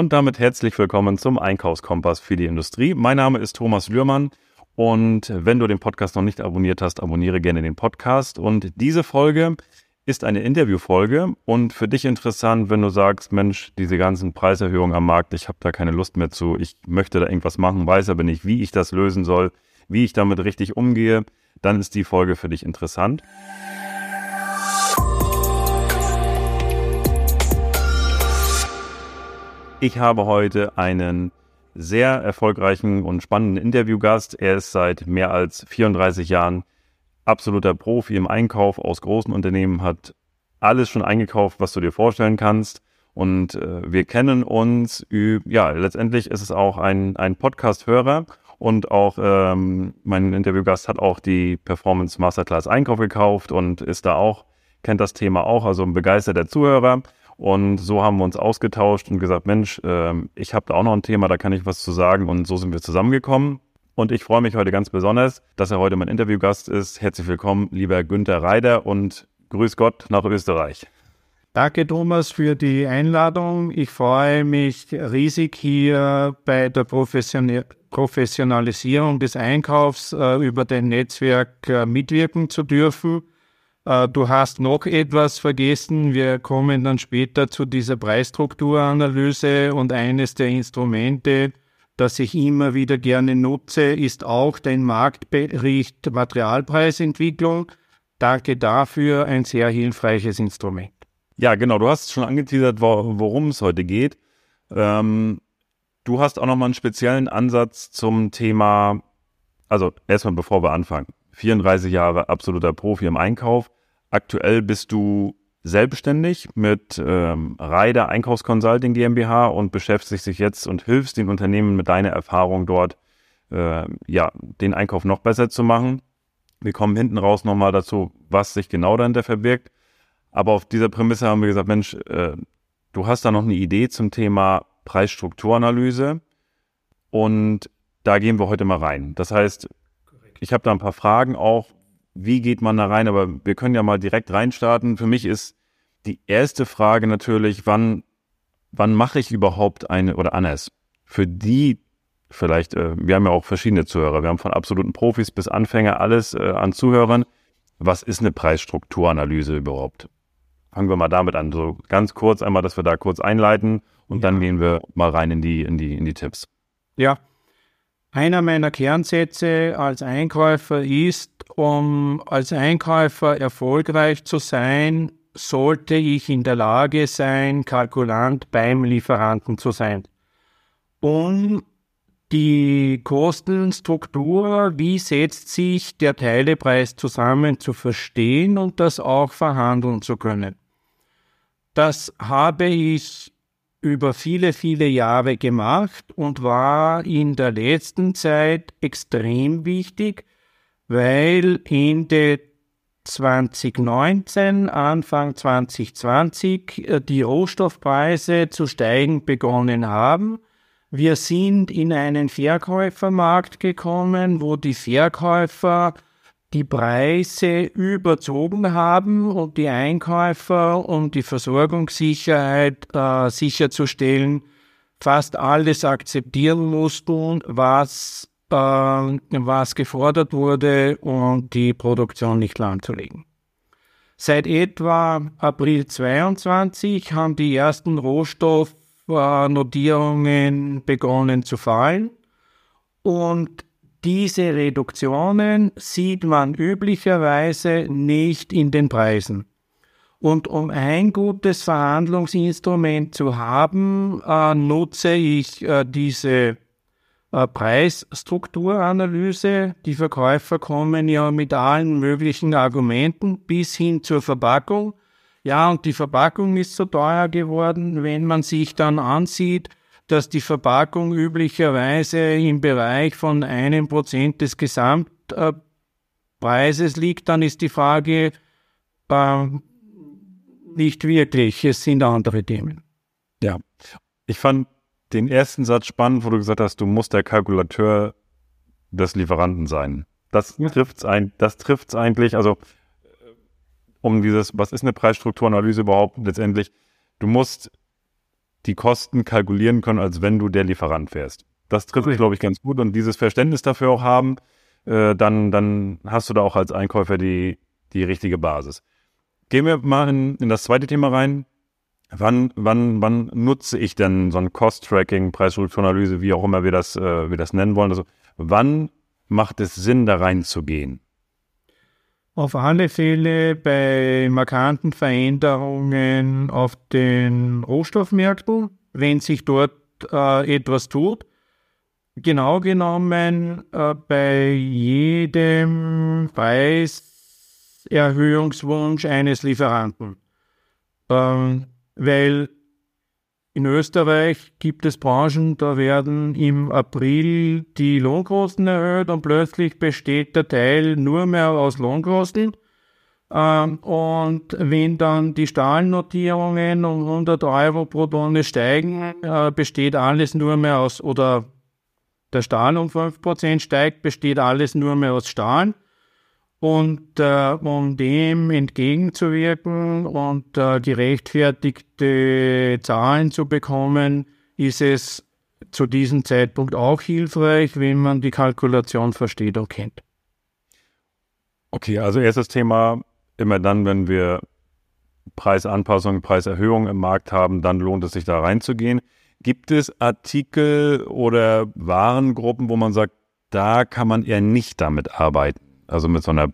Und damit herzlich willkommen zum Einkaufskompass für die Industrie. Mein Name ist Thomas Lührmann und wenn du den Podcast noch nicht abonniert hast, abonniere gerne den Podcast. Und diese Folge ist eine Interviewfolge und für dich interessant, wenn du sagst, Mensch, diese ganzen Preiserhöhungen am Markt, ich habe da keine Lust mehr zu, ich möchte da irgendwas machen, weiß aber nicht, wie ich das lösen soll, wie ich damit richtig umgehe, dann ist die Folge für dich interessant. Ich habe heute einen sehr erfolgreichen und spannenden Interviewgast. Er ist seit mehr als 34 Jahren absoluter Profi im Einkauf aus großen Unternehmen, hat alles schon eingekauft, was du dir vorstellen kannst. Und äh, wir kennen uns, ja, letztendlich ist es auch ein, ein Podcast-Hörer und auch ähm, mein Interviewgast hat auch die Performance Masterclass Einkauf gekauft und ist da auch, kennt das Thema auch, also ein begeisterter Zuhörer. Und so haben wir uns ausgetauscht und gesagt, Mensch, äh, ich habe da auch noch ein Thema, da kann ich was zu sagen. Und so sind wir zusammengekommen. Und ich freue mich heute ganz besonders, dass er heute mein Interviewgast ist. Herzlich willkommen, lieber Günther Reider und grüß Gott nach Österreich. Danke, Thomas, für die Einladung. Ich freue mich riesig hier bei der Profession Professionalisierung des Einkaufs äh, über dein Netzwerk äh, mitwirken zu dürfen. Äh, du hast noch etwas vergessen. Wir kommen dann später zu dieser Preisstrukturanalyse und eines der Instrumente, das ich immer wieder gerne nutze, ist auch dein Marktbericht Materialpreisentwicklung. Danke dafür, ein sehr hilfreiches Instrument. Ja, genau. Du hast schon angeteasert, worum es heute geht. Ähm, du hast auch nochmal einen speziellen Ansatz zum Thema, also erstmal bevor wir anfangen. 34 Jahre absoluter Profi im Einkauf. Aktuell bist du selbstständig mit ähm, Reider Einkaufsconsulting GmbH und beschäftigst dich jetzt und hilfst den Unternehmen mit deiner Erfahrung dort, äh, ja, den Einkauf noch besser zu machen. Wir kommen hinten raus nochmal dazu, was sich genau dahinter verbirgt. Aber auf dieser Prämisse haben wir gesagt, Mensch, äh, du hast da noch eine Idee zum Thema Preisstrukturanalyse und da gehen wir heute mal rein. Das heißt, ich habe da ein paar Fragen auch. Wie geht man da rein? Aber wir können ja mal direkt reinstarten. Für mich ist die erste Frage natürlich, wann, wann mache ich überhaupt eine, oder anders, für die vielleicht, äh, wir haben ja auch verschiedene Zuhörer, wir haben von absoluten Profis bis Anfänger alles äh, an Zuhörern. Was ist eine Preisstrukturanalyse überhaupt? Fangen wir mal damit an, so ganz kurz einmal, dass wir da kurz einleiten und ja. dann gehen wir mal rein in die, in die, in die Tipps. Ja, einer meiner Kernsätze als Einkäufer ist, um als Einkäufer erfolgreich zu sein, sollte ich in der Lage sein, Kalkulant beim Lieferanten zu sein. Um die Kostenstruktur, wie setzt sich der Teilepreis zusammen, zu verstehen und das auch verhandeln zu können. Das habe ich über viele, viele Jahre gemacht und war in der letzten Zeit extrem wichtig, weil Ende 2019, Anfang 2020 äh, die Rohstoffpreise zu steigen begonnen haben. Wir sind in einen Verkäufermarkt gekommen, wo die Verkäufer die Preise überzogen haben und die Einkäufer, um die Versorgungssicherheit äh, sicherzustellen, fast alles akzeptieren mussten, was, äh, was gefordert wurde und die Produktion nicht lahmzulegen. Seit etwa April 22 haben die ersten Rohstoffnotierungen begonnen zu fallen und diese Reduktionen sieht man üblicherweise nicht in den Preisen. Und um ein gutes Verhandlungsinstrument zu haben, äh, nutze ich äh, diese äh, Preisstrukturanalyse. Die Verkäufer kommen ja mit allen möglichen Argumenten bis hin zur Verpackung. Ja, und die Verpackung ist so teuer geworden, wenn man sich dann ansieht, dass die Verpackung üblicherweise im Bereich von einem Prozent des Gesamtpreises liegt, dann ist die Frage äh, nicht wirklich. Es sind andere Themen. Ja, ich fand den ersten Satz spannend, wo du gesagt hast, du musst der Kalkulateur des Lieferanten sein. Das ja. trifft's ein, das trifft's eigentlich. Also um dieses, was ist eine Preisstrukturanalyse überhaupt letztendlich? Du musst die Kosten kalkulieren können, als wenn du der Lieferant wärst. Das trifft, okay. glaube ich, ganz gut und dieses Verständnis dafür auch haben, äh, dann, dann hast du da auch als Einkäufer die, die richtige Basis. Gehen wir mal in, in das zweite Thema rein. Wann, wann, wann nutze ich denn so ein Cost-Tracking, Preisstrukturanalyse, wie auch immer wir das, äh, wir das nennen wollen? Also wann macht es Sinn, da reinzugehen? Auf alle Fälle bei markanten Veränderungen auf den Rohstoffmärkten, wenn sich dort äh, etwas tut. Genau genommen äh, bei jedem Preiserhöhungswunsch eines Lieferanten. Ähm, weil in Österreich gibt es Branchen, da werden im April die Lohnkosten erhöht und plötzlich besteht der Teil nur mehr aus Lohnkosten. Ähm, und wenn dann die Stahlnotierungen um 100 Euro pro Tonne steigen, äh, besteht alles nur mehr aus, oder der Stahl um 5% steigt, besteht alles nur mehr aus Stahl. Und äh, um dem entgegenzuwirken und äh, gerechtfertigte Zahlen zu bekommen, ist es zu diesem Zeitpunkt auch hilfreich, wenn man die Kalkulation versteht und kennt. Okay, also erstes Thema, immer dann, wenn wir Preisanpassungen, Preiserhöhungen im Markt haben, dann lohnt es sich da reinzugehen. Gibt es Artikel oder Warengruppen, wo man sagt, da kann man eher nicht damit arbeiten? Also mit so einer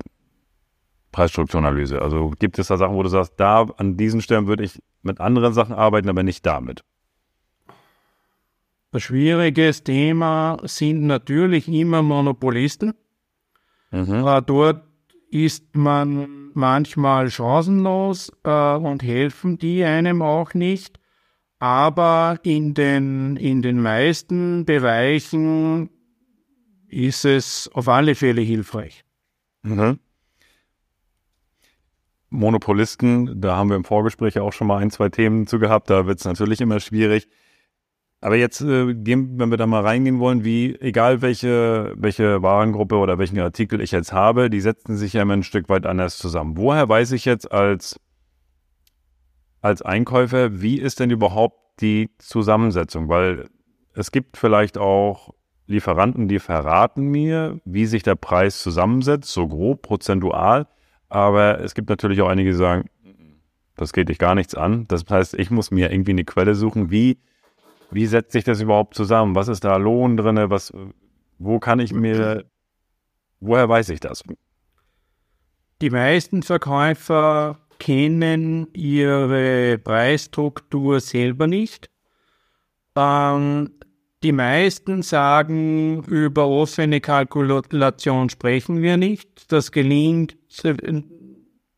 Preisstrukturanalyse. Also gibt es da Sachen, wo du sagst, da an diesen Stellen würde ich mit anderen Sachen arbeiten, aber nicht damit? Ein schwieriges Thema sind natürlich immer Monopolisten. Mhm. Dort ist man manchmal chancenlos äh, und helfen die einem auch nicht. Aber in den, in den meisten Bereichen ist es auf alle Fälle hilfreich. Mhm. Monopolisten, da haben wir im Vorgespräch auch schon mal ein, zwei Themen zu gehabt, da wird es natürlich immer schwierig. Aber jetzt, äh, wenn wir da mal reingehen wollen, wie, egal welche, welche Warengruppe oder welchen Artikel ich jetzt habe, die setzen sich ja immer ein Stück weit anders zusammen. Woher weiß ich jetzt als, als Einkäufer, wie ist denn überhaupt die Zusammensetzung? Weil es gibt vielleicht auch Lieferanten, die verraten mir, wie sich der Preis zusammensetzt, so grob, prozentual. Aber es gibt natürlich auch einige, die sagen, das geht dich gar nichts an. Das heißt, ich muss mir irgendwie eine Quelle suchen. Wie, wie setzt sich das überhaupt zusammen? Was ist da Lohn drin? Was, wo kann ich mir, woher weiß ich das? Die meisten Verkäufer kennen ihre Preisstruktur selber nicht. Ähm, die meisten sagen, über offene Kalkulation sprechen wir nicht. Das gelingt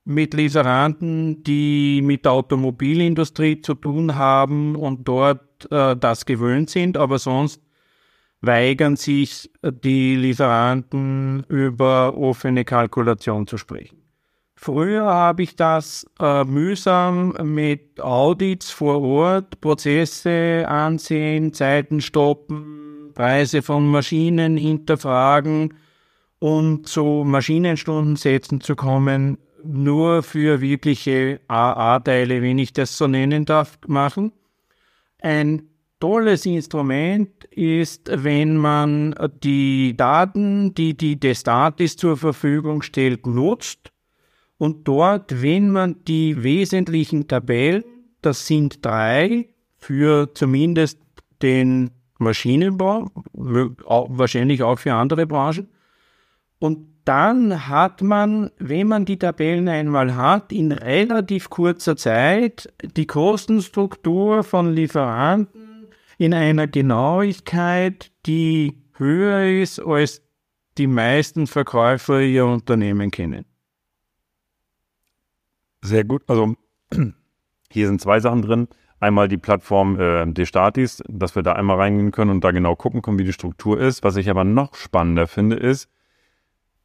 mit Lieferanten, die mit der Automobilindustrie zu tun haben und dort äh, das gewöhnt sind, aber sonst weigern sich die Lieferanten über offene Kalkulation zu sprechen. Früher habe ich das äh, mühsam mit Audits vor Ort, Prozesse ansehen, Zeiten stoppen, Preise von Maschinen hinterfragen und zu Maschinenstundensätzen zu kommen, nur für wirkliche AA-Teile, wenn ich das so nennen darf, machen. Ein tolles Instrument ist, wenn man die Daten, die die Destatis zur Verfügung stellt, nutzt und dort, wenn man die wesentlichen Tabellen, das sind drei, für zumindest den Maschinenbau, wahrscheinlich auch für andere Branchen. Und dann hat man, wenn man die Tabellen einmal hat, in relativ kurzer Zeit die Kostenstruktur von Lieferanten in einer Genauigkeit, die höher ist, als die meisten Verkäufer ihr Unternehmen kennen. Sehr gut. Also hier sind zwei Sachen drin. Einmal die Plattform äh, Destatis, dass wir da einmal reingehen können und da genau gucken können, wie die Struktur ist. Was ich aber noch spannender finde, ist,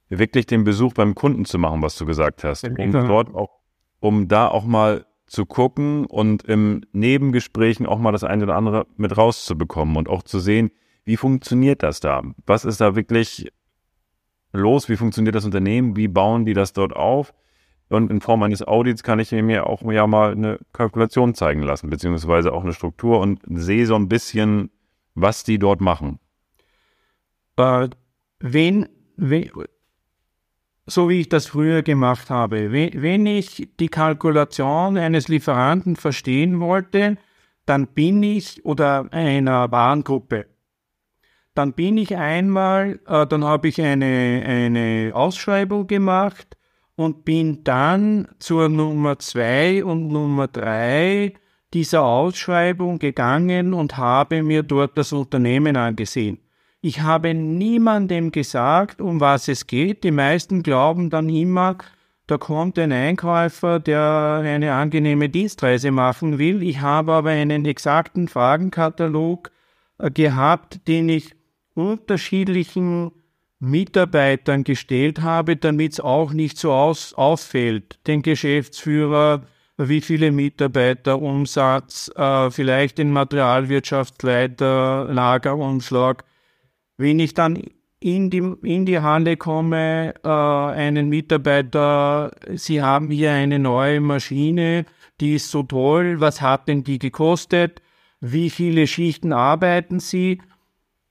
wirklich den Besuch beim Kunden zu machen, was du gesagt hast. Um dort auch, um da auch mal zu gucken und im Nebengesprächen auch mal das eine oder andere mit rauszubekommen und auch zu sehen, wie funktioniert das da? Was ist da wirklich los? Wie funktioniert das Unternehmen? Wie bauen die das dort auf? Und in Form eines Audits kann ich mir auch ja mal eine Kalkulation zeigen lassen, beziehungsweise auch eine Struktur und sehe so ein bisschen, was die dort machen. Äh, wenn, wenn, so wie ich das früher gemacht habe, wenn, wenn ich die Kalkulation eines Lieferanten verstehen wollte, dann bin ich oder einer Warengruppe, dann bin ich einmal, äh, dann habe ich eine, eine Ausschreibung gemacht und bin dann zur Nummer zwei und Nummer drei dieser Ausschreibung gegangen und habe mir dort das Unternehmen angesehen. Ich habe niemandem gesagt, um was es geht. Die meisten glauben dann immer, da kommt ein Einkäufer, der eine angenehme Dienstreise machen will. Ich habe aber einen exakten Fragenkatalog äh, gehabt, den ich unterschiedlichen Mitarbeitern gestellt habe, damit es auch nicht so aus, auffällt. Den Geschäftsführer, wie viele Mitarbeiter, Umsatz, äh, vielleicht den Materialwirtschaftsleiter, Lagerumschlag. Wenn ich dann in die, in die Halle komme, äh, einen Mitarbeiter, Sie haben hier eine neue Maschine, die ist so toll, was hat denn die gekostet? Wie viele Schichten arbeiten Sie?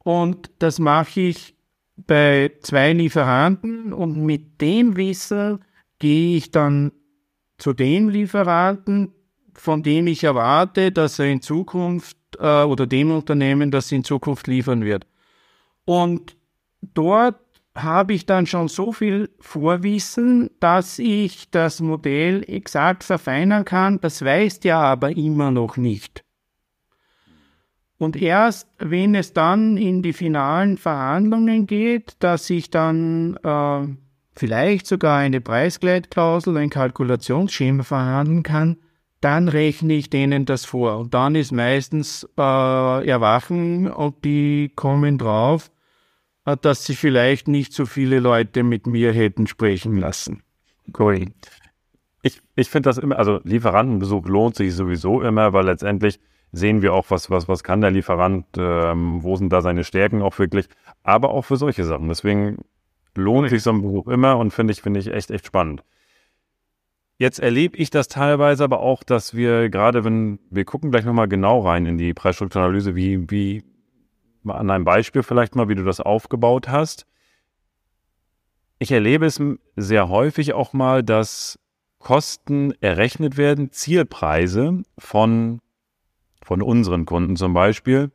Und das mache ich bei zwei Lieferanten und mit dem Wissen gehe ich dann zu dem Lieferanten, von dem ich erwarte, dass er in Zukunft äh, oder dem Unternehmen, das in Zukunft liefern wird. Und dort habe ich dann schon so viel Vorwissen, dass ich das Modell exakt verfeinern kann. Das weiß der aber immer noch nicht. Und erst wenn es dann in die finalen Verhandlungen geht, dass ich dann äh, vielleicht sogar eine Preisgleitklausel, ein Kalkulationsschema verhandeln kann, dann rechne ich denen das vor. Und dann ist meistens äh, Erwachen und die kommen drauf, äh, dass sie vielleicht nicht so viele Leute mit mir hätten sprechen lassen. Cool. Ich, ich finde das immer, also Lieferantenbesuch lohnt sich sowieso immer, weil letztendlich sehen wir auch, was, was, was kann der Lieferant, ähm, wo sind da seine Stärken auch wirklich, aber auch für solche Sachen. Deswegen lohnt sich so ein Besuch immer und finde ich, finde ich echt, echt spannend. Jetzt erlebe ich das teilweise aber auch, dass wir gerade, wenn wir gucken gleich nochmal genau rein in die Preisstrukturanalyse, wie, wie an einem Beispiel vielleicht mal, wie du das aufgebaut hast. Ich erlebe es sehr häufig auch mal, dass Kosten errechnet werden, Zielpreise von von unseren Kunden zum Beispiel,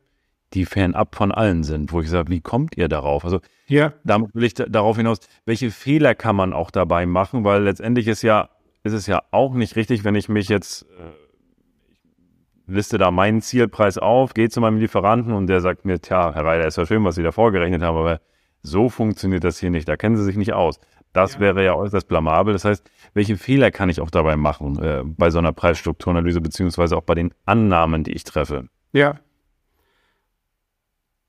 die fernab von allen sind, wo ich sage, wie kommt ihr darauf? Also ja. damit will ich darauf hinaus, welche Fehler kann man auch dabei machen, weil letztendlich ist ja, ist es ja auch nicht richtig, wenn ich mich jetzt äh, liste da meinen Zielpreis auf, gehe zu meinem Lieferanten und der sagt mir, tja, Herr Reiter, ist ja schön, was Sie da vorgerechnet haben, aber so funktioniert das hier nicht, da kennen Sie sich nicht aus. Das ja. wäre ja äußerst blamabel. Das heißt, welche Fehler kann ich auch dabei machen äh, bei so einer Preisstrukturanalyse, beziehungsweise auch bei den Annahmen, die ich treffe? Ja.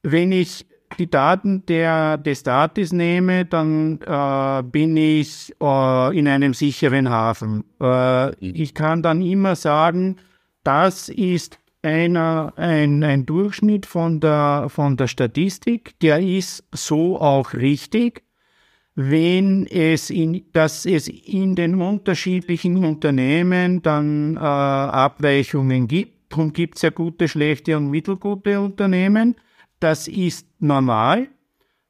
Wenn ich die Daten der, des Datis nehme, dann äh, bin ich äh, in einem sicheren Hafen. Äh, mhm. ich kann dann immer sagen, das ist einer, ein, ein Durchschnitt von der, von der Statistik, der ist so auch richtig wenn es in, dass es in den unterschiedlichen Unternehmen dann äh, Abweichungen gibt. Darum gibt es ja gute, schlechte und mittelgute Unternehmen. Das ist normal.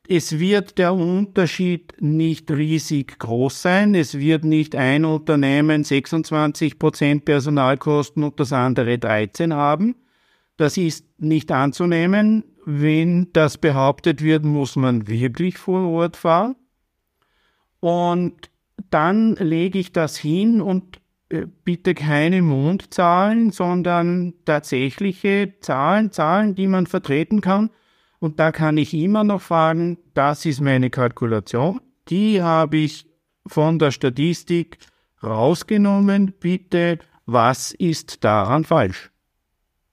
Es wird der Unterschied nicht riesig groß sein. Es wird nicht ein Unternehmen 26 Prozent Personalkosten und das andere 13 haben. Das ist nicht anzunehmen. Wenn das behauptet wird, muss man wirklich vor Ort fahren. Und dann lege ich das hin und äh, bitte keine Mondzahlen, sondern tatsächliche Zahlen, Zahlen, die man vertreten kann. Und da kann ich immer noch fragen, das ist meine Kalkulation. Die habe ich von der Statistik rausgenommen. Bitte, was ist daran falsch?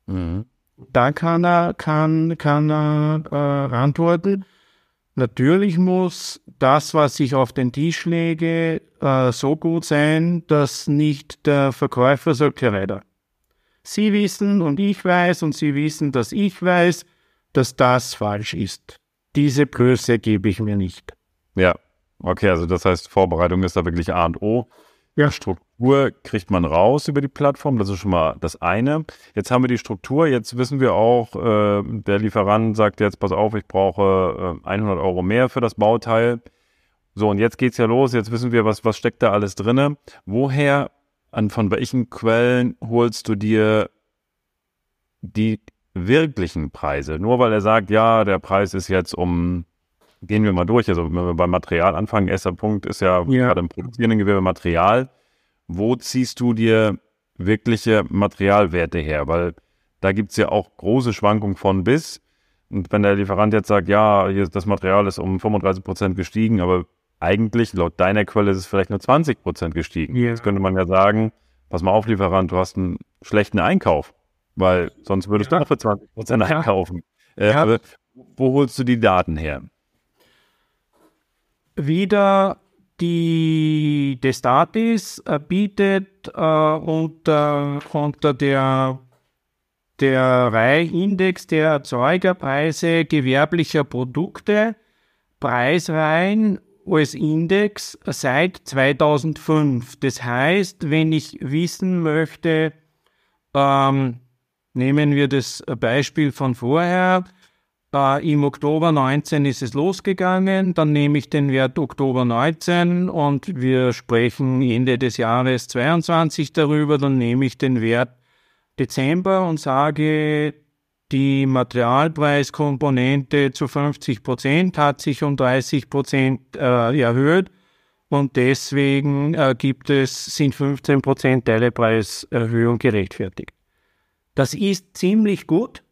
Mhm. Da kann er, kann, kann er äh, antworten. Natürlich muss das, was ich auf den Tisch lege, äh, so gut sein, dass nicht der Verkäufer sagt, Herr Reiter, Sie wissen und ich weiß und Sie wissen, dass ich weiß, dass das falsch ist. Diese Größe gebe ich mir nicht. Ja, okay, also das heißt, Vorbereitung ist da wirklich A und O. Ja. Struktur kriegt man raus über die Plattform, das ist schon mal das eine. Jetzt haben wir die Struktur, jetzt wissen wir auch, äh, der Lieferant sagt jetzt, pass auf, ich brauche äh, 100 Euro mehr für das Bauteil. So, und jetzt geht's ja los, jetzt wissen wir, was, was steckt da alles drinne. Woher, an von welchen Quellen holst du dir die wirklichen Preise? Nur weil er sagt, ja, der Preis ist jetzt um gehen wir mal durch. Also wenn wir beim Material anfangen, erster Punkt ist ja, ja. gerade im produzierenden Gewerbe Material. Wo ziehst du dir wirkliche Materialwerte her? Weil da gibt es ja auch große Schwankungen von bis. Und wenn der Lieferant jetzt sagt, ja, hier das Material ist um 35 Prozent gestiegen, aber eigentlich laut deiner Quelle ist es vielleicht nur 20 Prozent gestiegen. Ja. Jetzt könnte man ja sagen, pass mal auf, Lieferant, du hast einen schlechten Einkauf, weil sonst würdest ja. du auch für 20 Prozent einkaufen. Äh, aber wo holst du die Daten her? Wieder die Destatis äh, bietet äh, unter, unter der, der Reihe Index der Erzeugerpreise gewerblicher Produkte Preisreihen als Index seit 2005. Das heißt, wenn ich wissen möchte, ähm, nehmen wir das Beispiel von vorher, äh, Im Oktober 19 ist es losgegangen. Dann nehme ich den Wert Oktober 19 und wir sprechen Ende des Jahres 22 darüber. Dann nehme ich den Wert Dezember und sage, die Materialpreiskomponente zu 50 Prozent hat sich um 30 Prozent äh, erhöht und deswegen äh, gibt es, sind 15 Prozent Teilepreiserhöhung gerechtfertigt. Das ist ziemlich gut.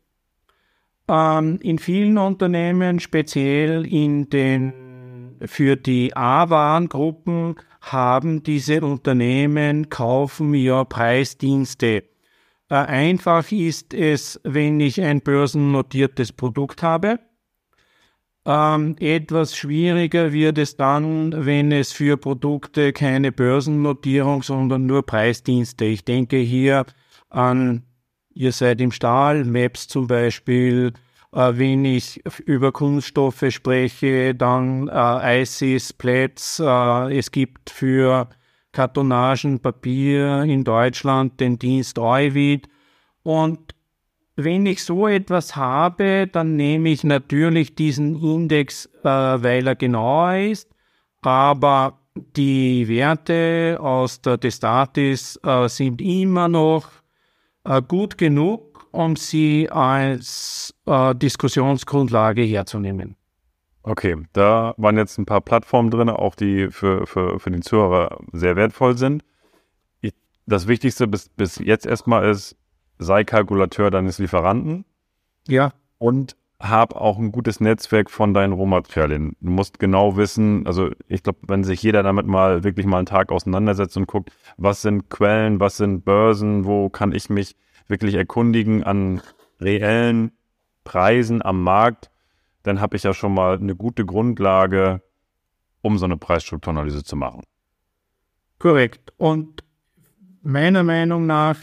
Ähm, in vielen Unternehmen, speziell in den für die A-Warengruppen, haben diese Unternehmen kaufen ja Preisdienste. Äh, einfach ist es, wenn ich ein börsennotiertes Produkt habe. Ähm, etwas schwieriger wird es dann, wenn es für Produkte keine Börsennotierung, sondern nur Preisdienste. Ich denke hier an ihr seid im Stahl, Maps zum Beispiel. Äh, wenn ich über Kunststoffe spreche, dann äh, ICIS, Plätz. Äh, es gibt für Kartonagen, Papier in Deutschland den Dienst Euvid. Und wenn ich so etwas habe, dann nehme ich natürlich diesen Index, äh, weil er genauer ist. Aber die Werte aus der Destatis äh, sind immer noch gut genug, um sie als äh, Diskussionsgrundlage herzunehmen. Okay, da waren jetzt ein paar Plattformen drin, auch die für, für, für den Zuhörer sehr wertvoll sind. Das Wichtigste bis, bis jetzt erstmal ist, sei Kalkulateur deines Lieferanten. Ja. Und hab auch ein gutes Netzwerk von deinen Rohmaterialien. Du musst genau wissen, also ich glaube, wenn sich jeder damit mal wirklich mal einen Tag auseinandersetzt und guckt, was sind Quellen, was sind Börsen, wo kann ich mich wirklich erkundigen an reellen Preisen am Markt, dann habe ich ja schon mal eine gute Grundlage, um so eine Preisstrukturanalyse zu machen. Korrekt. Und meiner Meinung nach,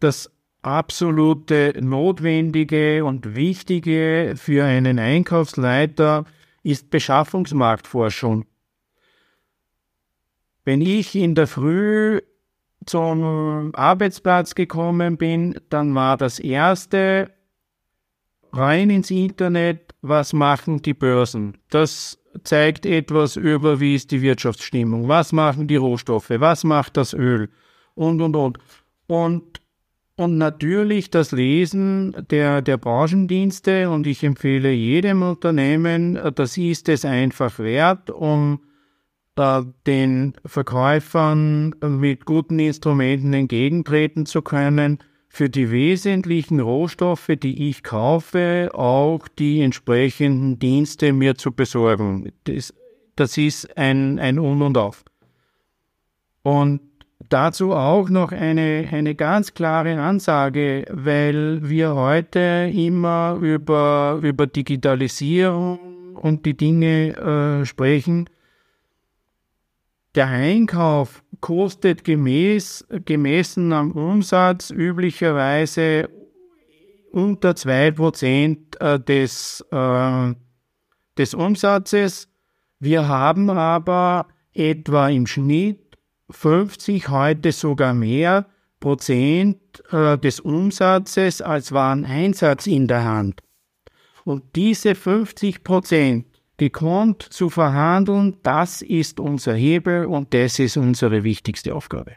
das absolute Notwendige und Wichtige für einen Einkaufsleiter ist Beschaffungsmarktforschung. Wenn ich in der Früh zum Arbeitsplatz gekommen bin, dann war das erste rein ins Internet, was machen die Börsen. Das zeigt etwas über, wie ist die Wirtschaftsstimmung, was machen die Rohstoffe, was macht das Öl und, und, und. Und und natürlich das Lesen der, der Branchendienste und ich empfehle jedem Unternehmen, das ist es einfach wert, um äh, den Verkäufern mit guten Instrumenten entgegentreten zu können, für die wesentlichen Rohstoffe, die ich kaufe, auch die entsprechenden Dienste mir zu besorgen. Das, das ist ein, ein Un und Auf. Und Dazu auch noch eine, eine ganz klare Ansage, weil wir heute immer über, über Digitalisierung und die Dinge äh, sprechen. Der Einkauf kostet gemäß, gemessen am Umsatz üblicherweise unter 2% äh, des, äh, des Umsatzes. Wir haben aber etwa im Schnitt 50, heute sogar mehr Prozent äh, des Umsatzes als Wareneinsatz in der Hand. Und diese 50 Prozent gekonnt zu verhandeln, das ist unser Hebel und das ist unsere wichtigste Aufgabe.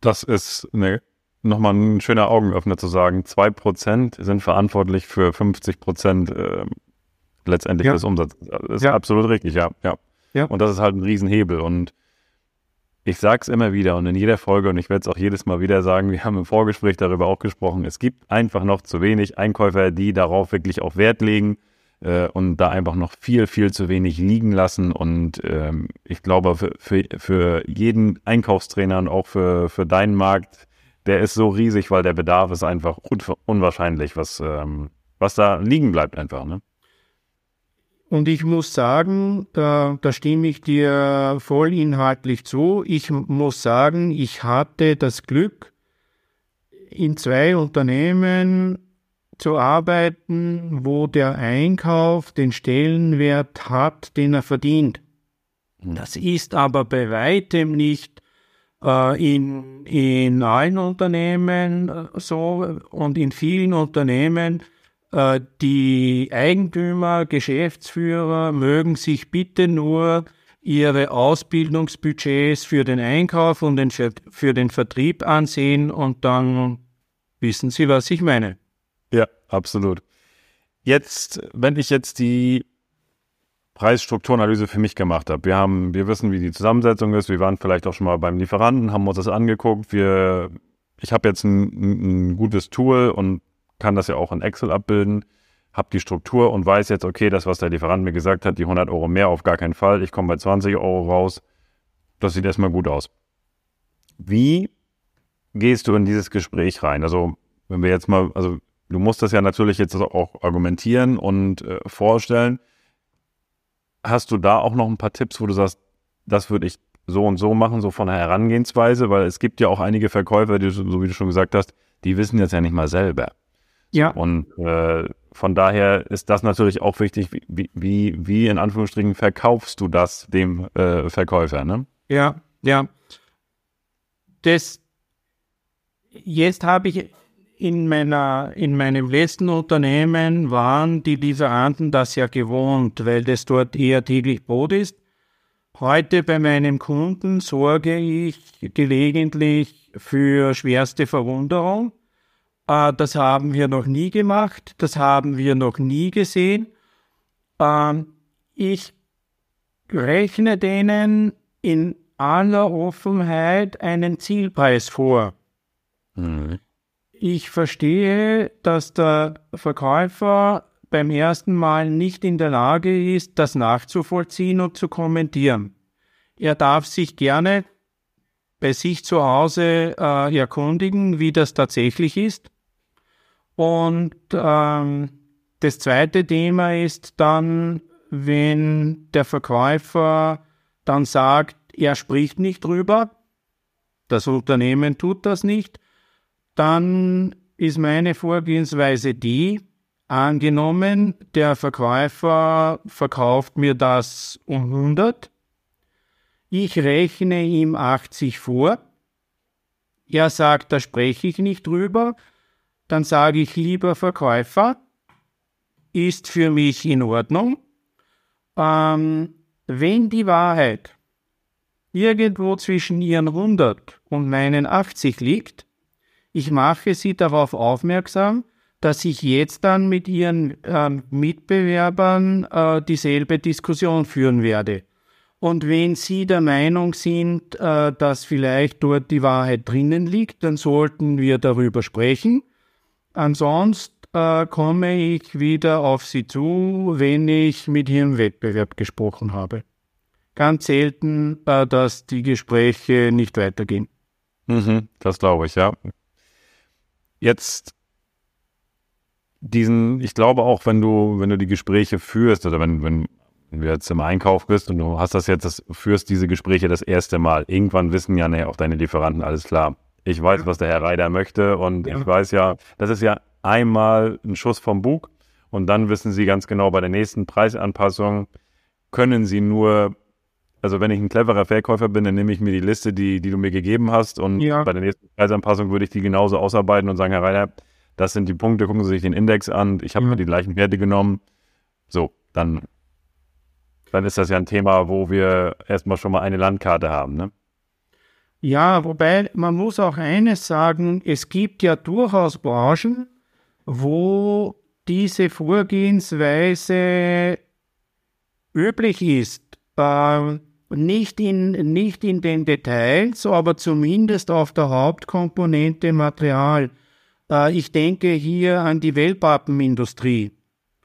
Das ist eine, nochmal ein schöner Augenöffner zu sagen, zwei Prozent sind verantwortlich für 50 Prozent äh, letztendlich ja. des Umsatzes. Das ist ja. absolut richtig, ja, ja. Ja. Und das ist halt ein Riesenhebel. Und ich sage es immer wieder und in jeder Folge und ich werde es auch jedes Mal wieder sagen, wir haben im Vorgespräch darüber auch gesprochen, es gibt einfach noch zu wenig Einkäufer, die darauf wirklich auch Wert legen äh, und da einfach noch viel, viel zu wenig liegen lassen. Und ähm, ich glaube, für, für, für jeden Einkaufstrainer und auch für, für deinen Markt, der ist so riesig, weil der Bedarf ist einfach un unwahrscheinlich, was, ähm, was da liegen bleibt einfach. Ne? Und ich muss sagen, da, da stimme ich dir voll inhaltlich zu. Ich muss sagen, ich hatte das Glück, in zwei Unternehmen zu arbeiten, wo der Einkauf den Stellenwert hat, den er verdient. Das ist aber bei weitem nicht äh, in, in allen Unternehmen äh, so und in vielen Unternehmen äh, die Eigentümer, Geschäftsführer mögen sich bitte nur ihre Ausbildungsbudgets für den Einkauf und den, für den Vertrieb ansehen und dann wissen Sie, was ich meine. Ja, absolut. Jetzt, wenn ich jetzt die Preisstrukturanalyse für mich gemacht habe, wir haben, wir wissen, wie die Zusammensetzung ist, wir waren vielleicht auch schon mal beim Lieferanten, haben uns das angeguckt, wir, ich habe jetzt ein, ein gutes Tool und kann das ja auch in Excel abbilden, habe die Struktur und weiß jetzt, okay, das, was der Lieferant mir gesagt hat, die 100 Euro mehr auf gar keinen Fall, ich komme bei 20 Euro raus, das sieht erstmal gut aus. Wie gehst du in dieses Gespräch rein? Also, wenn wir jetzt mal, also du musst das ja natürlich jetzt auch argumentieren und äh, vorstellen. Hast du da auch noch ein paar Tipps, wo du sagst, das würde ich so und so machen, so von der Herangehensweise? Weil es gibt ja auch einige Verkäufer, die, so wie du schon gesagt hast, die wissen jetzt ja nicht mal selber. Ja. Und äh, von daher ist das natürlich auch wichtig, wie, wie, wie in Anführungsstrichen verkaufst du das dem äh, Verkäufer, ne? Ja, ja. Das jetzt habe ich in meiner, in meinem letzten Unternehmen waren die Lieferanten das ja gewohnt, weil das dort eher täglich Brot ist. Heute bei meinem Kunden sorge ich gelegentlich für schwerste Verwunderung äh, das haben wir noch nie gemacht, das haben wir noch nie gesehen. Ähm, ich rechne denen in aller Offenheit einen Zielpreis vor. Mhm. Ich verstehe, dass der Verkäufer beim ersten Mal nicht in der Lage ist, das nachzuvollziehen und zu kommentieren. Er darf sich gerne bei sich zu Hause äh, erkundigen, wie das tatsächlich ist. Und ähm, das zweite Thema ist dann, wenn der Verkäufer dann sagt, er spricht nicht drüber, das Unternehmen tut das nicht, dann ist meine Vorgehensweise die, angenommen, der Verkäufer verkauft mir das um 100, ich rechne ihm 80 vor, er sagt, da spreche ich nicht drüber, dann sage ich, lieber Verkäufer, ist für mich in Ordnung. Ähm, wenn die Wahrheit irgendwo zwischen Ihren 100 und meinen 80 liegt, ich mache Sie darauf aufmerksam, dass ich jetzt dann mit Ihren äh, Mitbewerbern äh, dieselbe Diskussion führen werde. Und wenn Sie der Meinung sind, äh, dass vielleicht dort die Wahrheit drinnen liegt, dann sollten wir darüber sprechen. Ansonsten äh, komme ich wieder auf Sie zu, wenn ich mit Ihrem Wettbewerb gesprochen habe. Ganz selten, äh, dass die Gespräche nicht weitergehen. Mhm, das glaube ich, ja. Jetzt diesen, ich glaube auch, wenn du, wenn du die Gespräche führst oder wenn, wenn du jetzt im Einkauf bist und du hast das jetzt, das, führst diese Gespräche das erste Mal, irgendwann wissen ja ne, auch deine Lieferanten alles klar. Ich weiß, was der Herr Reider möchte und ja. ich weiß ja, das ist ja einmal ein Schuss vom Bug und dann wissen Sie ganz genau, bei der nächsten Preisanpassung können Sie nur also wenn ich ein cleverer Verkäufer bin, dann nehme ich mir die Liste, die, die du mir gegeben hast und ja. bei der nächsten Preisanpassung würde ich die genauso ausarbeiten und sagen, Herr Reiter, das sind die Punkte, gucken Sie sich den Index an, ich habe ja. mir die gleichen Werte genommen. So, dann, dann ist das ja ein Thema, wo wir erstmal schon mal eine Landkarte haben, ne? Ja, wobei man muss auch eines sagen, es gibt ja durchaus Branchen, wo diese Vorgehensweise üblich ist. Äh, nicht, in, nicht in den Details, aber zumindest auf der Hauptkomponente Material. Äh, ich denke hier an die Wellpappenindustrie.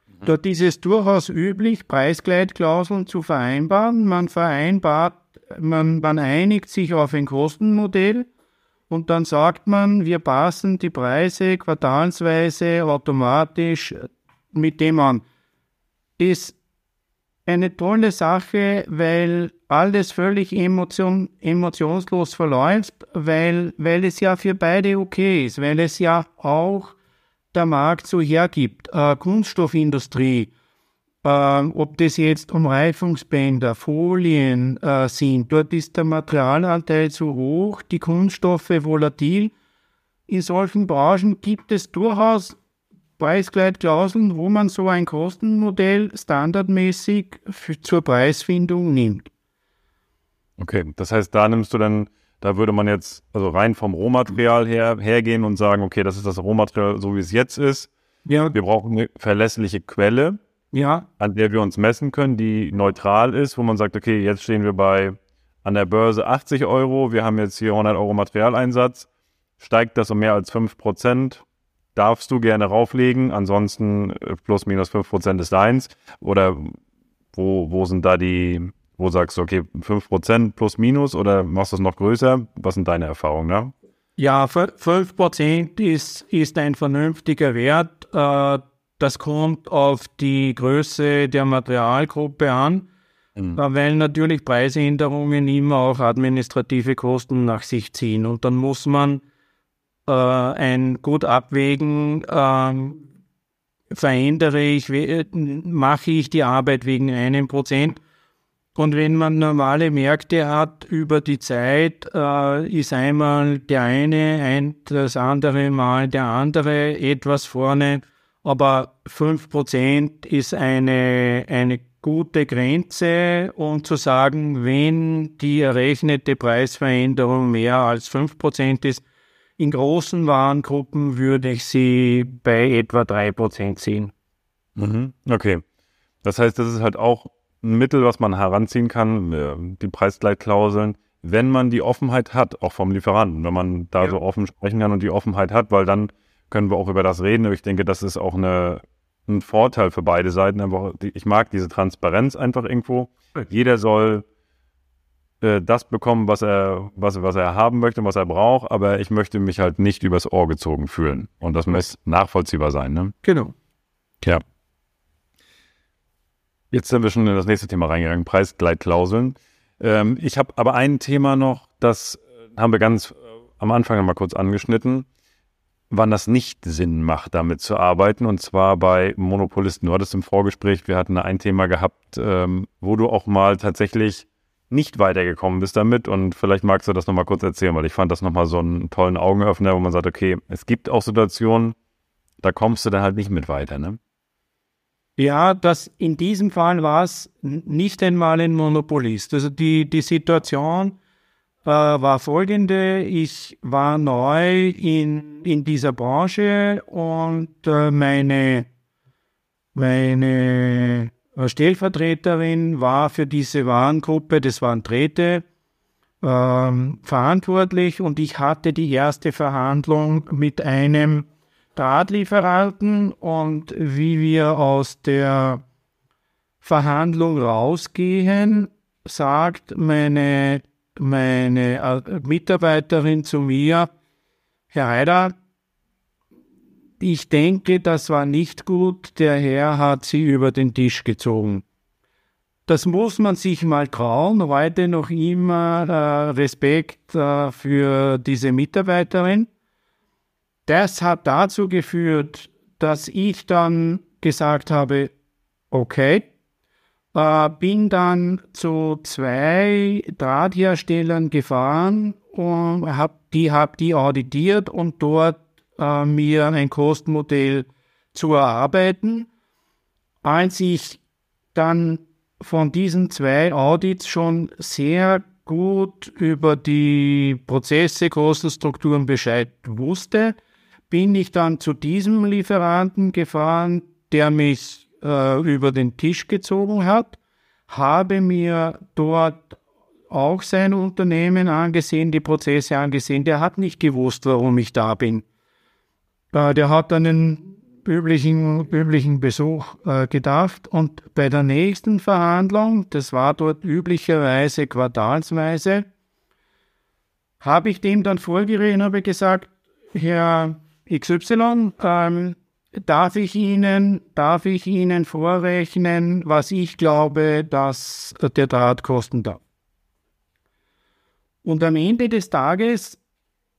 Mhm. Dort ist es durchaus üblich, Preisgleitklauseln zu vereinbaren. Man vereinbart, man, man einigt sich auf ein Kostenmodell und dann sagt man, wir passen die Preise quartalsweise automatisch mit dem an. Ist eine tolle Sache, weil alles völlig emotion, emotionslos verläuft, weil, weil es ja für beide okay ist, weil es ja auch der Markt so hergibt. Äh, Kunststoffindustrie, äh, ob das jetzt um Reifungsbänder, Folien äh, sind, dort ist der Materialanteil zu hoch, die Kunststoffe volatil. In solchen Branchen gibt es durchaus Preisgleitklauseln, wo man so ein Kostenmodell standardmäßig für, zur Preisfindung nimmt. Okay, das heißt, da nimmst du dann, da würde man jetzt also rein vom Rohmaterial her hergehen und sagen, okay, das ist das Rohmaterial, so wie es jetzt ist. Ja. Wir brauchen eine verlässliche Quelle, ja. an der wir uns messen können, die neutral ist, wo man sagt, okay, jetzt stehen wir bei an der Börse 80 Euro, wir haben jetzt hier 100 Euro Materialeinsatz, steigt das um mehr als 5 Prozent, darfst du gerne rauflegen, ansonsten äh, plus minus 5 Prozent ist deins. Oder wo, wo sind da die, wo sagst du, okay, 5 Prozent plus minus oder machst du es noch größer? Was sind deine Erfahrungen, ne? Ja, 5 Prozent ist, ist ein vernünftiger Wert. Äh, das kommt auf die Größe der Materialgruppe an, mhm. weil natürlich Preisänderungen immer auch administrative Kosten nach sich ziehen. Und dann muss man äh, ein gut abwägen, äh, verändere ich, mache ich die Arbeit wegen einem Prozent. Und wenn man normale Märkte hat über die Zeit, äh, ist einmal der eine, ein, das andere Mal der andere etwas vorne. Aber 5% ist eine, eine gute Grenze, um zu sagen, wenn die errechnete Preisveränderung mehr als 5% ist, in großen Warengruppen würde ich sie bei etwa 3% sehen. Mhm. Okay. Das heißt, das ist halt auch ein Mittel, was man heranziehen kann, äh, die Preisgleitklauseln, wenn man die Offenheit hat, auch vom Lieferanten, wenn man da ja. so offen sprechen kann und die Offenheit hat, weil dann können wir auch über das reden. Aber ich denke, das ist auch eine, ein Vorteil für beide Seiten. Einfach, ich mag diese Transparenz einfach irgendwo. Jeder soll äh, das bekommen, was er, was, was er haben möchte, was er braucht, aber ich möchte mich halt nicht übers Ohr gezogen fühlen. Und das muss nachvollziehbar sein, ne? Genau. Ja. Jetzt sind wir schon in das nächste Thema reingegangen, Preisgleitklauseln. Ähm, ich habe aber ein Thema noch, das haben wir ganz äh, am Anfang mal kurz angeschnitten, wann das nicht Sinn macht, damit zu arbeiten. Und zwar bei Monopolisten. Du hattest im Vorgespräch, wir hatten ein Thema gehabt, ähm, wo du auch mal tatsächlich nicht weitergekommen bist damit und vielleicht magst du das nochmal kurz erzählen, weil ich fand das nochmal so einen tollen Augenöffner, wo man sagt, okay, es gibt auch Situationen, da kommst du dann halt nicht mit weiter, ne? Ja, das in diesem Fall war es nicht einmal ein Monopolist. Also die, die Situation war folgende. Ich war neu in, in dieser Branche und äh, meine, meine Stellvertreterin war für diese Warengruppe, das waren Drähte, ähm, verantwortlich und ich hatte die erste Verhandlung mit einem Drahtlieferanten und wie wir aus der Verhandlung rausgehen, sagt meine, meine äh, Mitarbeiterin zu mir, Herr Heider, ich denke, das war nicht gut. Der Herr hat sie über den Tisch gezogen. Das muss man sich mal trauen. Heute noch immer äh, Respekt äh, für diese Mitarbeiterin. Das hat dazu geführt, dass ich dann gesagt habe, okay, Äh, bin dann zu zwei Drahtherstellern gefahren und hab die, hab die auditiert und dort äh, mir ein Kostenmodell zu erarbeiten. Als ich dann von diesen zwei Audits schon sehr gut über die Prozesse, Kostenstrukturen Bescheid wusste, bin ich dann zu diesem Lieferanten gefahren, der mich äh, über den Tisch gezogen hat, habe mir dort auch sein Unternehmen angesehen, die Prozesse angesehen. Der hat nicht gewusst, warum ich da bin. Äh, der hat einen üblichen, üblichen Besuch äh, gedacht und bei der nächsten Verhandlung, das war dort üblicherweise quartalsweise, habe ich dem dann vorgeredet und habe gesagt, Herr XY, ähm, darf ich Ihnen, darf ich Ihnen vorrechnen, was ich glaube, dass der Draht kosten darf. Und am Ende des Tages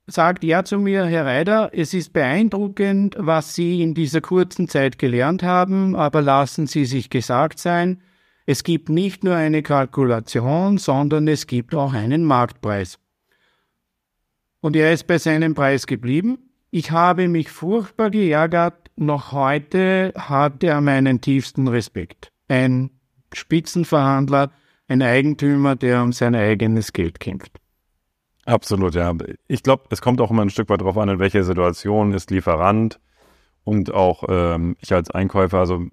sagt er zu mir, Herr Reider, es ist beeindruckend, was Sie in dieser kurzen Zeit gelernt haben, aber lassen Sie sich gesagt sein, es gibt nicht nur eine Kalkulation, sondern es gibt auch einen Marktpreis. Und er ist bei seinem Preis geblieben. Ich habe mich furchtbar geärgert. Noch heute hat er meinen tiefsten Respekt. Ein Spitzenverhandler, ein Eigentümer, der um sein eigenes Geld kämpft. Absolut, ja. Ich glaube, es kommt auch immer ein Stück weit darauf an, in welcher Situation ist Lieferant und auch ähm, ich als Einkäufer, also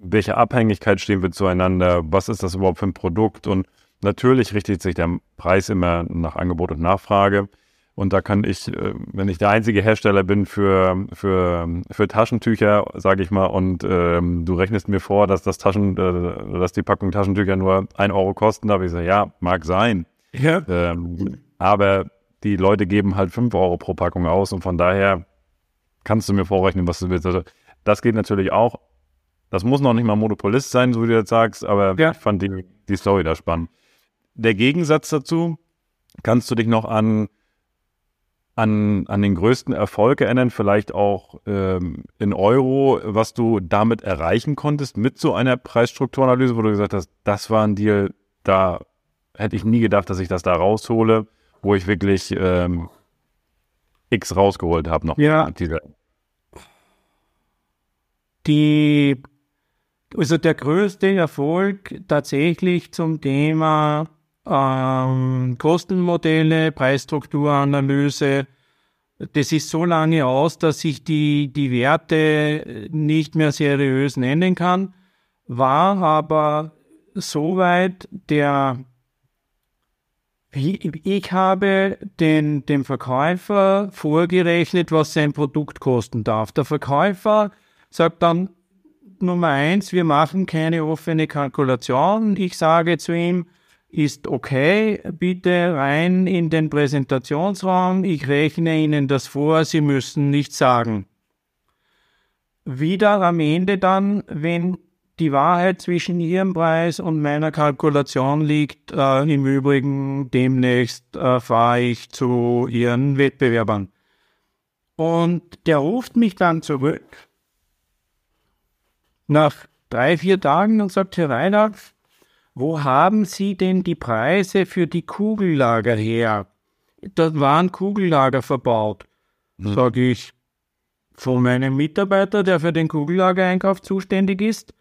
welche Abhängigkeit stehen wir zueinander, was ist das überhaupt für ein Produkt und natürlich richtet sich der Preis immer nach Angebot und Nachfrage. Und da kann ich, äh, wenn ich der einzige Hersteller bin für, für, für Taschentücher, sage ich mal, und ähm, du rechnest mir vor, dass das Taschen, äh, dass die Packung Taschentücher nur ein Euro kosten, da habe ich gesagt, ja, mag sein. Ja. Ähm, aber die Leute geben halt fünf Euro pro Packung aus und von daher kannst du mir vorrechnen, was du willst. Also das geht natürlich auch. Das muss noch nicht mal Monopolist sein, so wie du jetzt sagst, aber ja. ich fand die, die Story da spannend. Der Gegensatz dazu, kannst du dich noch an an, an den größten Erfolg erinnern, vielleicht auch ähm, in Euro, was du damit erreichen konntest mit so einer Preisstrukturanalyse, wo du gesagt hast, das war ein Deal, da hätte ich nie gedacht, dass ich das da raushole, wo ich wirklich ähm, X rausgeholt habe noch. Ja. Die, also der größte Erfolg tatsächlich zum Thema ähm, Kostenmodelle, Preisstrukturanalyse. Das ist so lange aus, dass ich die, die Werte nicht mehr seriös nennen kann, war aber soweit der ich habe den, dem Verkäufer vorgerechnet, was sein Produkt kosten darf. Der Verkäufer sagt dann, Nummer eins, wir machen keine offene Kalkulation. Ich sage zu ihm, ist okay, bitte rein in den Präsentationsraum, ich rechne Ihnen das vor, Sie müssen nichts sagen. Wieder am Ende dann, wenn die Wahrheit zwischen Ihrem Preis und meiner Kalkulation liegt, äh, im Übrigen demnächst äh, fahre ich zu Ihren Wettbewerbern. Und der ruft mich dann zurück nach drei, vier Tagen und sagt, Herr Reinhardt, wo haben Sie denn die Preise für die Kugellager her? Da waren Kugellager verbaut. Hm. Sage ich, von meinem Mitarbeiter, der für den Kugellagereinkauf zuständig ist.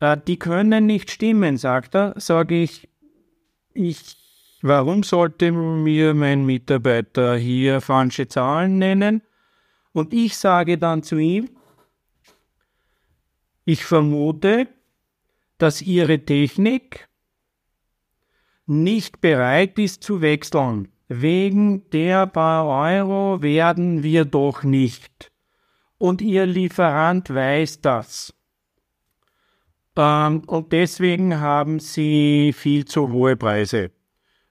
Äh, die können nicht stimmen, sagt er. Sage ich, ich, warum sollte mir mein Mitarbeiter hier falsche Zahlen nennen? Und ich sage dann zu ihm, ich vermute, dass ihre Technik nicht bereit ist zu wechseln. Wegen der paar Euro werden wir doch nicht. Und ihr Lieferant weiß das. Ähm, und deswegen haben sie viel zu hohe Preise.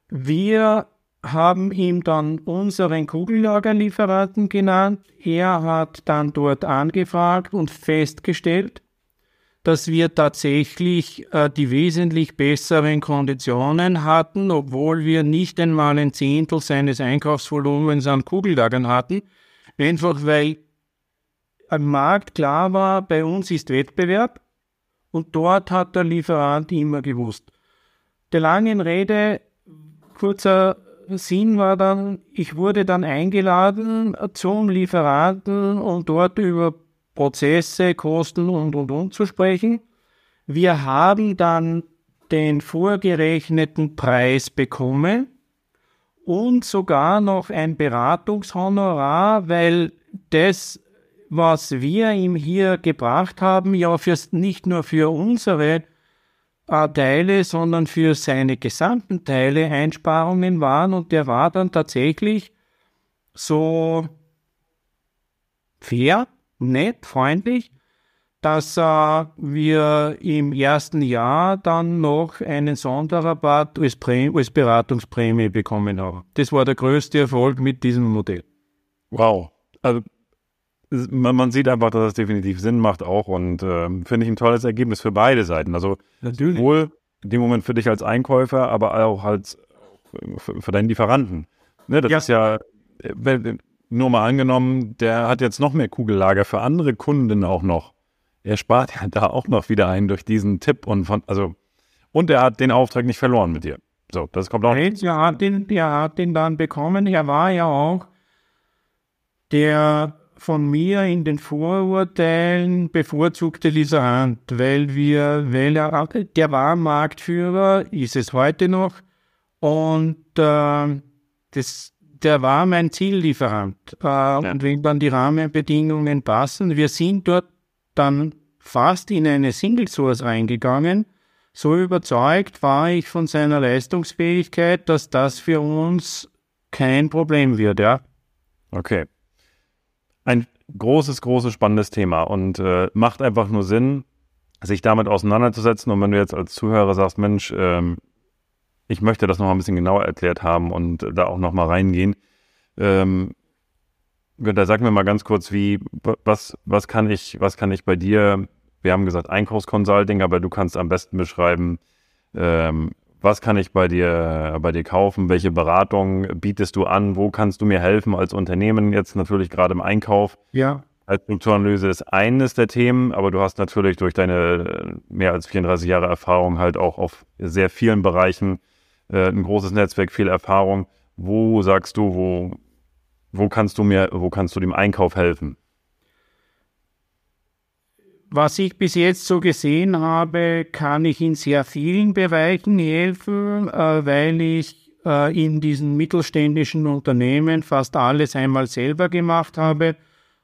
Wir haben ihm dann unseren Kugellagerlieferanten genannt. Er hat dann dort angefragt und festgestellt, dass wir tatsächlich äh, die wesentlich besseren Konditionen hatten, obwohl wir nicht einmal ein Zehntel seines Einkaufsvolumens an Kugellagern hatten. Einfach weil am Markt klar war, bei uns ist Wettbewerb und dort hat der Lieferant immer gewusst. Der langen Rede, kurzer Sinn war dann, ich wurde dann eingeladen zum Lieferanten, um dort über Prozesse, Kosten und und und zu sprechen. Wir haben dann den vorgerechneten Preis bekommen und sogar noch ein Beratungshonorar, weil das, was wir ihm hier gebracht haben, ja fürs, nicht nur für unsere Teile, sondern für seine gesamten Teile Einsparungen waren und der war dann tatsächlich so fair, nett, freundlich, dass äh, wir im ersten Jahr dann noch einen Sonderrabatt als, als Beratungsprämie bekommen haben. Das war der größte Erfolg mit diesem Modell. Wow. Also man, man, sieht einfach, dass es definitiv Sinn macht auch und äh, finde ich ein tolles Ergebnis für beide Seiten. Also Natürlich. sowohl in dem Moment für dich als Einkäufer, aber auch als für, für deinen Lieferanten. Ne, das ja. ist ja, wenn, nur mal angenommen, der hat jetzt noch mehr Kugellager für andere Kunden auch noch. Er spart ja da auch noch wieder ein durch diesen Tipp und von, also, und er hat den Auftrag nicht verloren mit dir. So, das kommt auch. Hey, er hat den, der hat den dann bekommen. Er war ja auch der von mir in den Vorurteilen bevorzugte Lieferant, weil wir, weil er, der war Marktführer, ist es heute noch, und äh, das, der war mein Ziellieferant. Äh, ja. Und wenn dann die Rahmenbedingungen passen, wir sind dort dann fast in eine Single Source reingegangen. So überzeugt war ich von seiner Leistungsfähigkeit, dass das für uns kein Problem wird, ja. Okay ein großes, großes, spannendes Thema und äh, macht einfach nur Sinn, sich damit auseinanderzusetzen. Und wenn du jetzt als Zuhörer sagst, Mensch, ähm, ich möchte das nochmal ein bisschen genauer erklärt haben und da auch nochmal reingehen, ähm, Günther, sag mir mal ganz kurz, wie, was, was kann ich, was kann ich bei dir, wir haben gesagt Einkaufsconsulting, aber du kannst am besten beschreiben, ähm, was kann ich bei dir, bei dir kaufen, welche Beratung bietest du an, wo kannst du mir helfen als Unternehmen, jetzt natürlich gerade im Einkauf. Ja. Als Strukturanalyse ist eines der Themen, aber du hast natürlich durch deine mehr als 34 Jahre Erfahrung halt auch auf sehr vielen Bereichen äh, ein großes Netzwerk, viel Erfahrung. Wo sagst du, wo, wo kannst du mir, wo kannst du dem Einkauf helfen? Was ich bis jetzt so gesehen habe, kann ich in sehr vielen Bereichen helfen, äh, weil ich äh, in diesen mittelständischen Unternehmen fast alles einmal selber gemacht habe.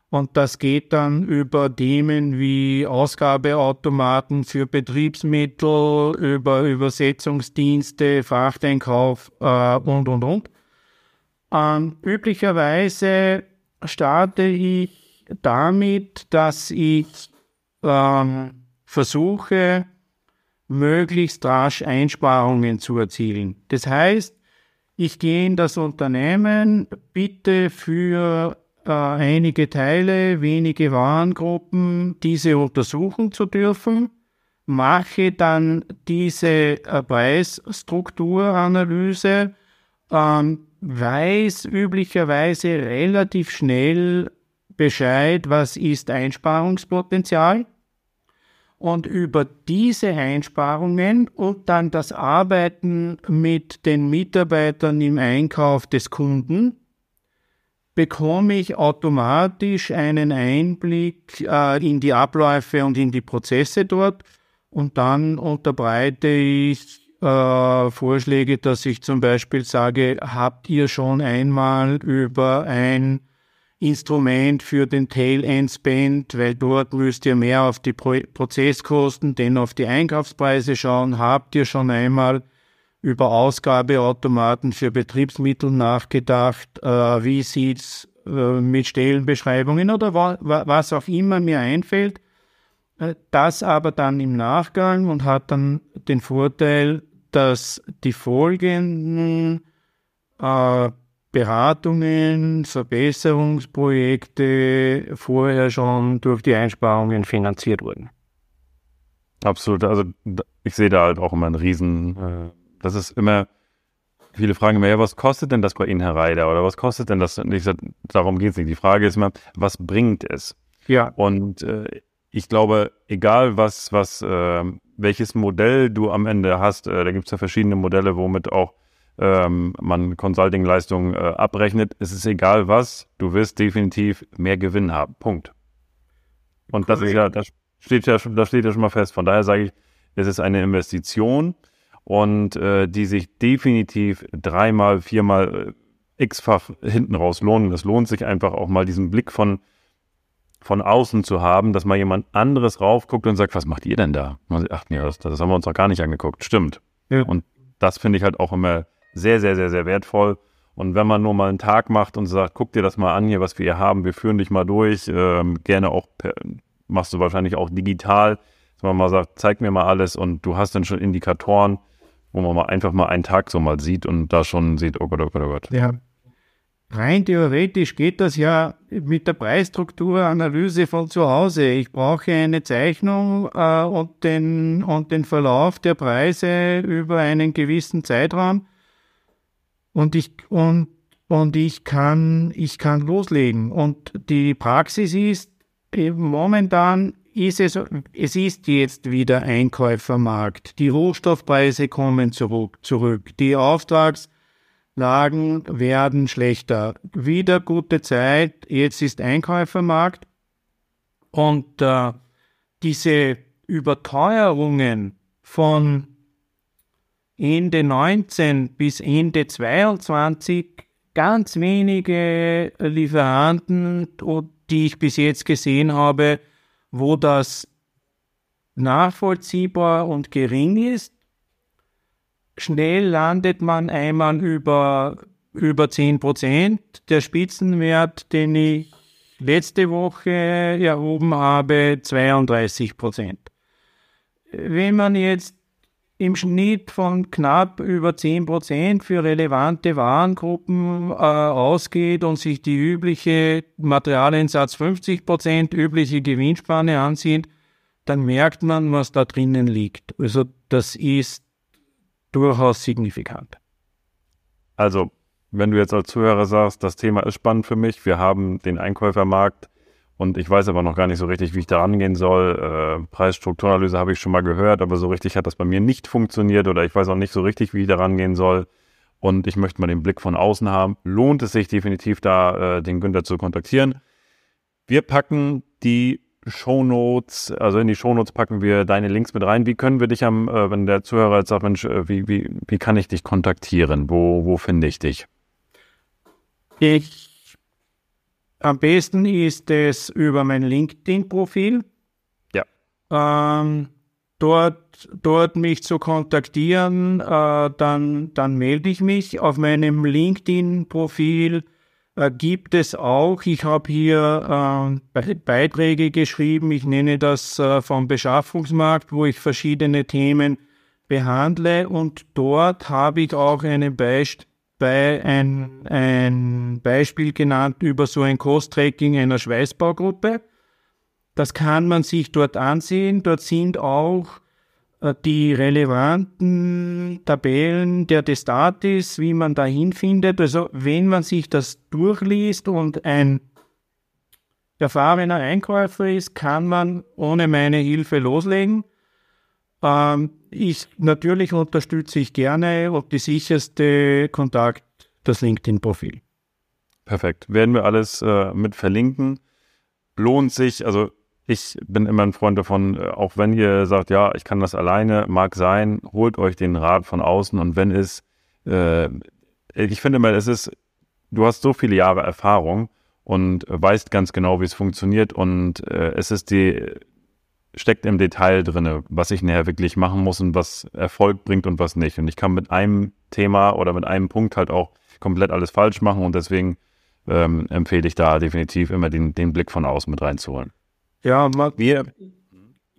Und das geht dann über Themen wie Ausgabeautomaten für Betriebsmittel, über Übersetzungsdienste, Frachteinkauf äh, und, und, und. Ähm, üblicherweise starte ich damit, dass ich ähm, versuche, möglichst rasch Einsparungen zu erzielen. Das heißt, ich gehe in das Unternehmen, bitte für äh, einige Teile, wenige Warengruppen diese untersuchen zu dürfen, mache dann diese äh, Preisstrukturanalyse, ähm, weiß üblicherweise relativ schnell Bescheid, was ist Einsparungspotenzial. Und über diese Einsparungen und dann das Arbeiten mit den Mitarbeitern im Einkauf des Kunden bekomme ich automatisch einen Einblick äh, in die Abläufe und in die Prozesse dort und dann unterbreite ich äh, Vorschläge, dass ich zum Beispiel sage, habt ihr schon einmal über ein Instrument für den Tail-End-Spend, weil dort müsst ihr mehr auf die Pro Prozesskosten, denn auf die Einkaufspreise schauen. Habt ihr schon einmal über Ausgabeautomaten für Betriebsmittel nachgedacht? Äh, wie sieht's äh, mit Stellenbeschreibungen oder wa was auch immer mir einfällt? Äh, das aber dann im Nachgang und hat dann den Vorteil, dass die folgenden äh, Beratungen, Verbesserungsprojekte vorher schon durch die Einsparungen finanziert wurden. Absolut. Also ich sehe da halt auch immer einen Riesen. Das ist immer, viele fragen immer, ja, was kostet denn das bei Ihnen, Herr Reider? Oder was kostet denn das? Und ich sage, darum geht es nicht. Die Frage ist immer, was bringt es? Ja. Und äh, ich glaube, egal was, was, äh, welches Modell du am Ende hast, äh, da gibt es ja verschiedene Modelle, womit auch ähm, man Consulting-Leistungen äh, abrechnet. Es ist egal was, du wirst definitiv mehr Gewinn haben. Punkt. Und Correct. das ist ja, das steht ja, das steht ja schon mal fest. Von daher sage ich, es ist eine Investition und äh, die sich definitiv dreimal, viermal äh, x-fach hinten raus lohnen. Es lohnt sich einfach auch mal diesen Blick von von außen zu haben, dass mal jemand anderes raufguckt und sagt, was macht ihr denn da? Man sagt, ach nee, das, das haben wir uns noch gar nicht angeguckt. Stimmt. Ja. Und das finde ich halt auch immer sehr, sehr, sehr, sehr wertvoll. Und wenn man nur mal einen Tag macht und sagt, guck dir das mal an hier, was wir hier haben, wir führen dich mal durch, ähm, gerne auch, per, machst du wahrscheinlich auch digital, dass man mal sagt, zeig mir mal alles und du hast dann schon Indikatoren, wo man mal einfach mal einen Tag so mal sieht und da schon sieht, oh Gott, oh Gott, oh Gott. Ja, Rein theoretisch geht das ja mit der Preisstrukturanalyse von zu Hause. Ich brauche eine Zeichnung äh, und, den, und den Verlauf der Preise über einen gewissen Zeitraum und ich, und, und ich, kann, ich kann loslegen. Und die Praxis ist, momentan ist es, es ist jetzt wieder Einkäufermarkt. Die Rohstoffpreise kommen zurück, zurück. Die Auftrags- Lagen werden schlechter. Wieder gute Zeit, jetzt ist Einkäufermarkt und äh, diese Überteuerungen von Ende 19 bis Ende 22 ganz wenige Lieferanten, die ich bis jetzt gesehen habe, wo das nachvollziehbar und gering ist schnell landet man einmal über, über 10 Prozent. Der Spitzenwert, den ich letzte Woche erhoben habe, 32 Prozent. Wenn man jetzt im Schnitt von knapp über 10 Prozent für relevante Warengruppen äh, ausgeht und sich die übliche Materialeinsatz 50 Prozent, übliche Gewinnspanne ansieht, dann merkt man, was da drinnen liegt. Also das ist durchaus signifikant. Also, wenn du jetzt als Zuhörer sagst, das Thema ist spannend für mich, wir haben den Einkäufermarkt und ich weiß aber noch gar nicht so richtig, wie ich da rangehen soll. Äh, Preisstrukturanalyse habe ich schon mal gehört, aber so richtig hat das bei mir nicht funktioniert oder ich weiß auch nicht so richtig, wie ich da rangehen soll. Und ich möchte mal den Blick von außen haben. Lohnt es sich definitiv da, äh, den Günther zu kontaktieren. Wir packen die Shownotes, also in die Shownotes packen wir deine Links mit rein. Wie können wir dich am, äh, wenn der Zuhörer jetzt sagt, Mensch, äh, wie, wie, wie kann ich dich kontaktieren? Wo, wo finde ich dich? Ich, am besten ist es über mein LinkedIn-Profil. Ja. Ähm, dort, dort mich zu kontaktieren, äh, dann, dann melde ich mich. Auf meinem LinkedIn-Profil äh, gibt es auch. Ich habe hier äh, Beiträge geschrieben, ich nenne das äh, vom Beschaffungsmarkt, wo ich verschiedene Themen behandle und dort habe ich auch eine Beist bei ein, ein Beispiel genannt über so ein Cost-Tracking einer Schweißbaugruppe. Das kann man sich dort ansehen. Dort sind auch äh, die relevanten Tabellen der Destatis, wie man dahin findet. Also wenn man sich das durchliest und ein erfahrener Einkäufer ist, kann man ohne meine Hilfe loslegen. Ähm, ich, natürlich unterstütze ich gerne und die sicherste Kontakt das LinkedIn-Profil. Perfekt. Werden wir alles äh, mit verlinken. Lohnt sich, also ich bin immer ein Freund davon, äh, auch wenn ihr sagt, ja, ich kann das alleine, mag sein, holt euch den Rat von außen und wenn es, äh, ich finde immer, es ist, du hast so viele Jahre Erfahrung und weißt ganz genau, wie es funktioniert und äh, es ist die, steckt im Detail drinne, was ich näher wirklich machen muss und was Erfolg bringt und was nicht. Und ich kann mit einem Thema oder mit einem Punkt halt auch komplett alles falsch machen und deswegen ähm, empfehle ich da definitiv immer den, den Blick von außen mit reinzuholen. Ja, wir,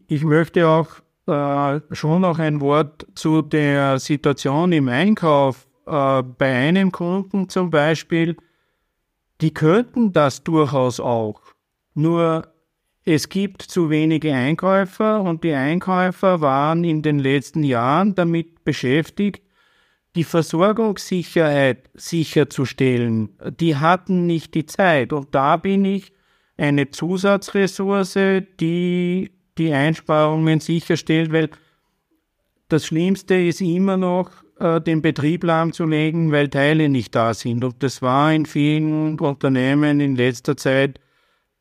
ich möchte auch äh, schon noch ein Wort zu der Situation im Einkauf. Äh, bei einem Kunden zum Beispiel, die könnten das durchaus auch. Nur es gibt zu wenige Einkäufer und die Einkäufer waren in den letzten Jahren damit beschäftigt, die Versorgungssicherheit sicherzustellen. Die hatten nicht die Zeit. Und da bin ich eine Zusatzressource, die die Einsparungen sicherstellt, weil das Schlimmste ist immer noch, äh, den Betrieb lahmzulegen, weil Teile nicht da sind. Und das war in vielen Unternehmen in letzter Zeit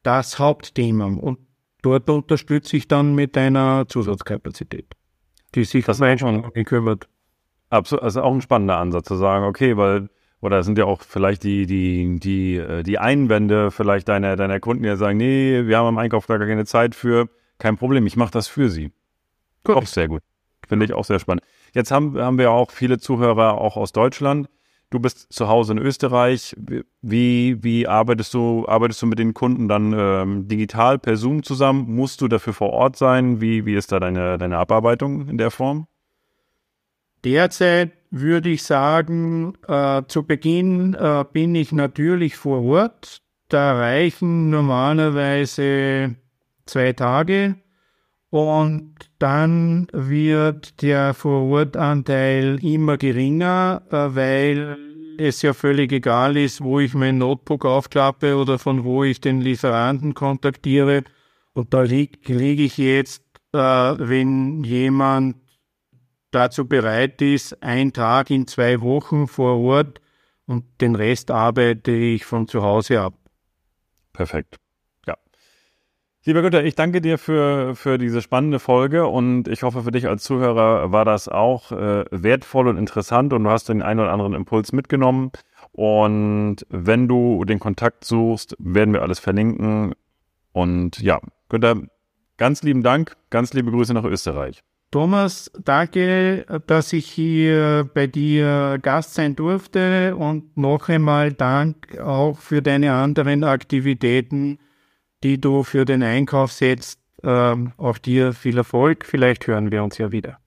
das Hauptthema. Und dort unterstütze ich dann mit einer Zusatzkapazität, die sich das schon gekümmert. Absolut, also auch ein spannender Ansatz zu sagen, okay, weil oder sind ja auch vielleicht die, die, die, äh, die Einwände vielleicht deiner, deiner Kunden, die sagen, nee, wir haben am Einkauf gar keine Zeit für, kein Problem, ich mache das für sie. Gut. Auch sehr gut. Finde ich auch sehr spannend. Jetzt haben, haben wir auch viele Zuhörer auch aus Deutschland. Du bist zu Hause in Österreich. Wie, wie arbeitest du, arbeitest du mit den Kunden dann ähm, digital per Zoom zusammen? Musst du dafür vor Ort sein? Wie, wie ist da deine, deine Abarbeitung in der Form? Derzeit würde ich sagen, äh, zu Beginn äh, bin ich natürlich vor Ort. Da reichen normalerweise zwei Tage und dann wird der Vorortanteil immer geringer, äh, weil es ja völlig egal ist, wo ich mein Notebook aufklappe oder von wo ich den Lieferanten kontaktiere. Und da liege lieg ich jetzt, äh, wenn jemand dazu bereit ist, ein Tag in zwei Wochen vor Ort und den Rest arbeite ich von zu Hause ab. Perfekt. Lieber Günther, ich danke dir für, für diese spannende Folge und ich hoffe, für dich als Zuhörer war das auch äh, wertvoll und interessant und du hast den einen oder anderen Impuls mitgenommen. Und wenn du den Kontakt suchst, werden wir alles verlinken. Und ja, Günther, ganz lieben Dank, ganz liebe Grüße nach Österreich. Thomas, danke, dass ich hier bei dir Gast sein durfte und noch einmal Dank auch für deine anderen Aktivitäten die du für den Einkauf setzt. Ähm, auch dir viel Erfolg. Vielleicht hören wir uns ja wieder.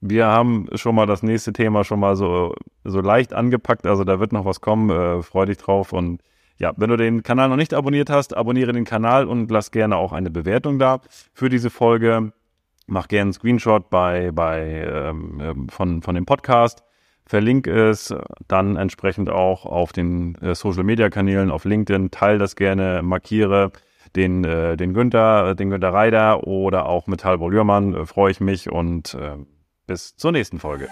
Wir haben schon mal das nächste Thema schon mal so, so leicht angepackt. Also da wird noch was kommen. Äh, freu dich drauf. Und ja, wenn du den Kanal noch nicht abonniert hast, abonniere den Kanal und lass gerne auch eine Bewertung da für diese Folge. Mach gerne einen Screenshot bei, bei, ähm, ähm von, von dem Podcast. Verlinke es dann entsprechend auch auf den äh, Social Media Kanälen, auf LinkedIn. Teil das gerne, markiere den, äh, den Günther, den Günther Reider oder auch Metall Volürmann, äh, freue ich mich und äh, bis zur nächsten Folge.